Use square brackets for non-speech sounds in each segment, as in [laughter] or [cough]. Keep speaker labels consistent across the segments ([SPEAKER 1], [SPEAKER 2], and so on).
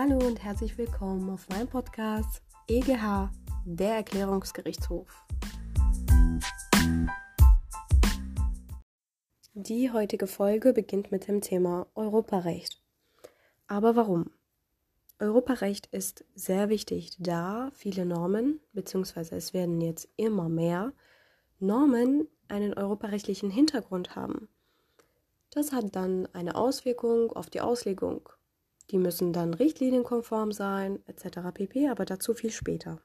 [SPEAKER 1] Hallo und herzlich willkommen auf meinem Podcast EGH, der Erklärungsgerichtshof. Die heutige Folge beginnt mit dem Thema Europarecht. Aber warum? Europarecht ist sehr wichtig, da viele Normen, beziehungsweise es werden jetzt immer mehr Normen einen europarechtlichen Hintergrund haben. Das hat dann eine Auswirkung auf die Auslegung die müssen dann richtlinienkonform sein, etc. pp, aber dazu viel später.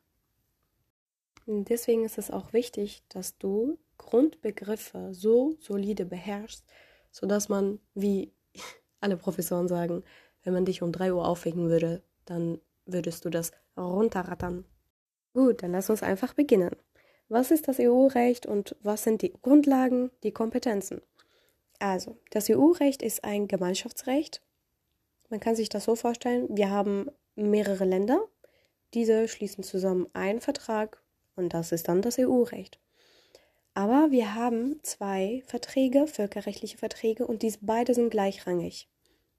[SPEAKER 1] Deswegen ist es auch wichtig, dass du Grundbegriffe so solide beherrschst, sodass man, wie [laughs] alle Professoren sagen, wenn man dich um 3 Uhr aufwecken würde, dann würdest du das runterrattern. Gut, dann lass uns einfach beginnen. Was ist das EU-Recht und was sind die Grundlagen, die Kompetenzen? Also, das EU-Recht ist ein Gemeinschaftsrecht man kann sich das so vorstellen, wir haben mehrere Länder, diese schließen zusammen einen Vertrag und das ist dann das EU-Recht. Aber wir haben zwei Verträge, völkerrechtliche Verträge, und dies beide sind gleichrangig.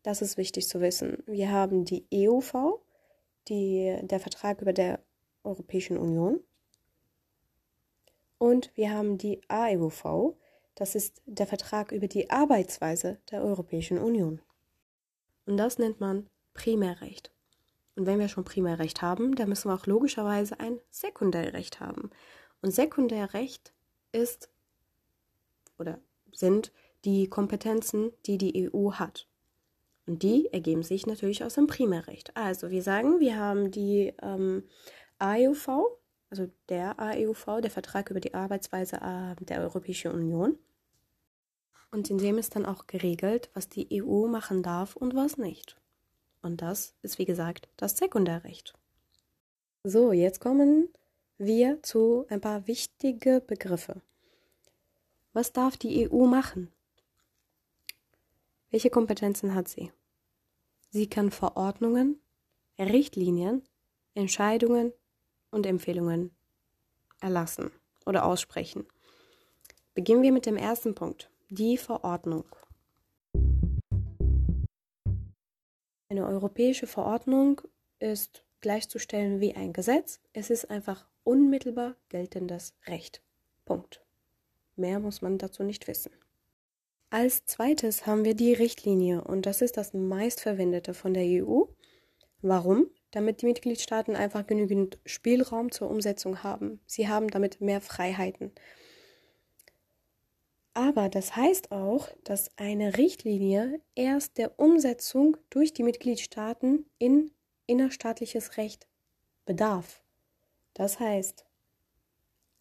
[SPEAKER 1] Das ist wichtig zu wissen. Wir haben die EUV, die, der Vertrag über der Europäischen Union. Und wir haben die AEUV, das ist der Vertrag über die Arbeitsweise der Europäischen Union. Und das nennt man Primärrecht. Und wenn wir schon Primärrecht haben, dann müssen wir auch logischerweise ein Sekundärrecht haben. Und Sekundärrecht ist oder sind die Kompetenzen, die die EU hat. Und die ergeben sich natürlich aus dem Primärrecht. Also wir sagen, wir haben die ähm, AEUV, also der AEUV, der Vertrag über die Arbeitsweise äh, der Europäischen Union. Und in dem ist dann auch geregelt, was die EU machen darf und was nicht. Und das ist, wie gesagt, das Sekundärrecht. So, jetzt kommen wir zu ein paar wichtige Begriffe. Was darf die EU machen? Welche Kompetenzen hat sie? Sie kann Verordnungen, Richtlinien, Entscheidungen und Empfehlungen erlassen oder aussprechen. Beginnen wir mit dem ersten Punkt. Die Verordnung. Eine europäische Verordnung ist gleichzustellen wie ein Gesetz. Es ist einfach unmittelbar geltendes Recht. Punkt. Mehr muss man dazu nicht wissen. Als zweites haben wir die Richtlinie und das ist das meistverwendete von der EU. Warum? Damit die Mitgliedstaaten einfach genügend Spielraum zur Umsetzung haben. Sie haben damit mehr Freiheiten. Aber das heißt auch, dass eine Richtlinie erst der Umsetzung durch die Mitgliedstaaten in innerstaatliches Recht bedarf. Das heißt,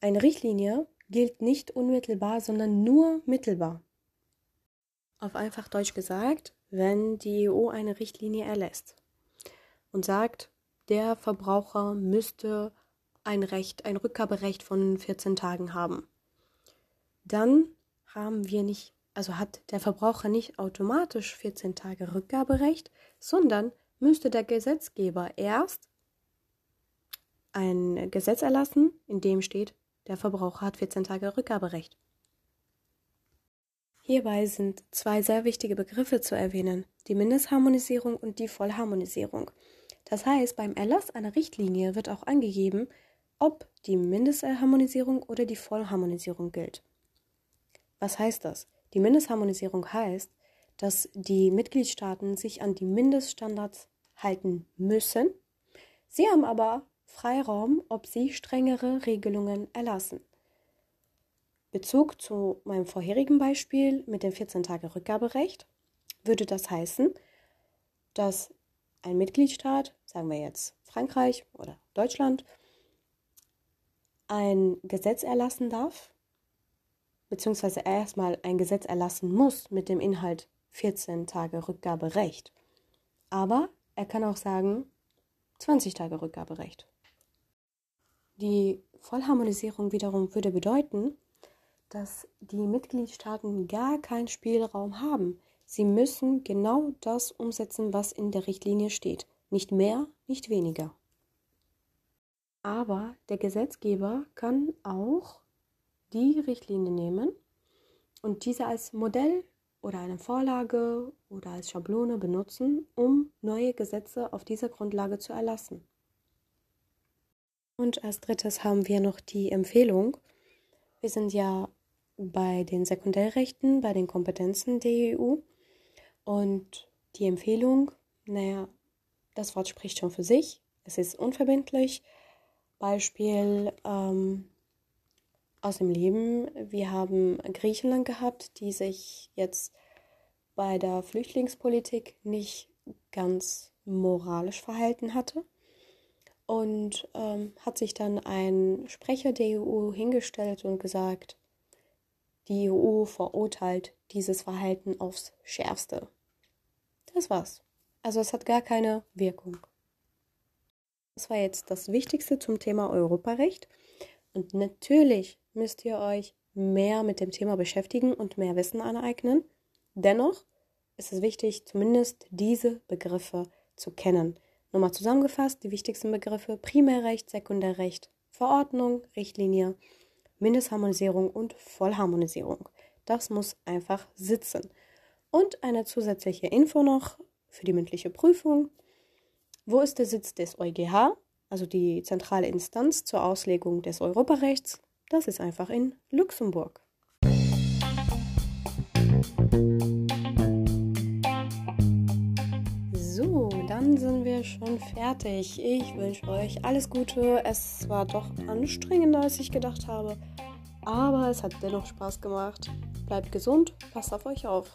[SPEAKER 1] eine Richtlinie gilt nicht unmittelbar, sondern nur mittelbar. Auf einfach Deutsch gesagt, wenn die EU eine Richtlinie erlässt und sagt, der Verbraucher müsste ein Recht, ein Rückgaberecht von 14 Tagen haben, dann haben wir nicht, also hat der Verbraucher nicht automatisch 14 Tage Rückgaberecht, sondern müsste der Gesetzgeber erst ein Gesetz erlassen, in dem steht, der Verbraucher hat 14 Tage Rückgaberecht. Hierbei sind zwei sehr wichtige Begriffe zu erwähnen, die Mindestharmonisierung und die Vollharmonisierung. Das heißt, beim Erlass einer Richtlinie wird auch angegeben, ob die Mindestharmonisierung oder die Vollharmonisierung gilt. Was heißt das? Die Mindestharmonisierung heißt, dass die Mitgliedstaaten sich an die Mindeststandards halten müssen. Sie haben aber Freiraum, ob sie strengere Regelungen erlassen. Bezug zu meinem vorherigen Beispiel mit dem 14 Tage Rückgaberecht würde das heißen, dass ein Mitgliedstaat, sagen wir jetzt Frankreich oder Deutschland, ein Gesetz erlassen darf, beziehungsweise erstmal ein Gesetz erlassen muss mit dem Inhalt 14 Tage Rückgaberecht. Aber er kann auch sagen 20 Tage Rückgaberecht. Die Vollharmonisierung wiederum würde bedeuten, dass die Mitgliedstaaten gar keinen Spielraum haben. Sie müssen genau das umsetzen, was in der Richtlinie steht. Nicht mehr, nicht weniger. Aber der Gesetzgeber kann auch die Richtlinie nehmen und diese als Modell oder eine Vorlage oder als Schablone benutzen, um neue Gesetze auf dieser Grundlage zu erlassen. Und als drittes haben wir noch die Empfehlung. Wir sind ja bei den Sekundärrechten, bei den Kompetenzen der EU. Und die Empfehlung, naja, das Wort spricht schon für sich. Es ist unverbindlich. Beispiel ähm, aus dem Leben. Wir haben Griechenland gehabt, die sich jetzt bei der Flüchtlingspolitik nicht ganz moralisch verhalten hatte. Und ähm, hat sich dann ein Sprecher der EU hingestellt und gesagt, die EU verurteilt dieses Verhalten aufs schärfste. Das war's. Also es hat gar keine Wirkung. Das war jetzt das Wichtigste zum Thema Europarecht. Und natürlich müsst ihr euch mehr mit dem Thema beschäftigen und mehr Wissen aneignen. Dennoch ist es wichtig, zumindest diese Begriffe zu kennen. Nochmal zusammengefasst, die wichtigsten Begriffe Primärrecht, Sekundärrecht, Verordnung, Richtlinie, Mindestharmonisierung und Vollharmonisierung. Das muss einfach sitzen. Und eine zusätzliche Info noch für die mündliche Prüfung. Wo ist der Sitz des EuGH, also die zentrale Instanz zur Auslegung des Europarechts? Das ist einfach in Luxemburg. So, dann sind wir schon fertig. Ich wünsche euch alles Gute. Es war doch anstrengender, als ich gedacht habe. Aber es hat dennoch Spaß gemacht. Bleibt gesund, passt auf euch auf.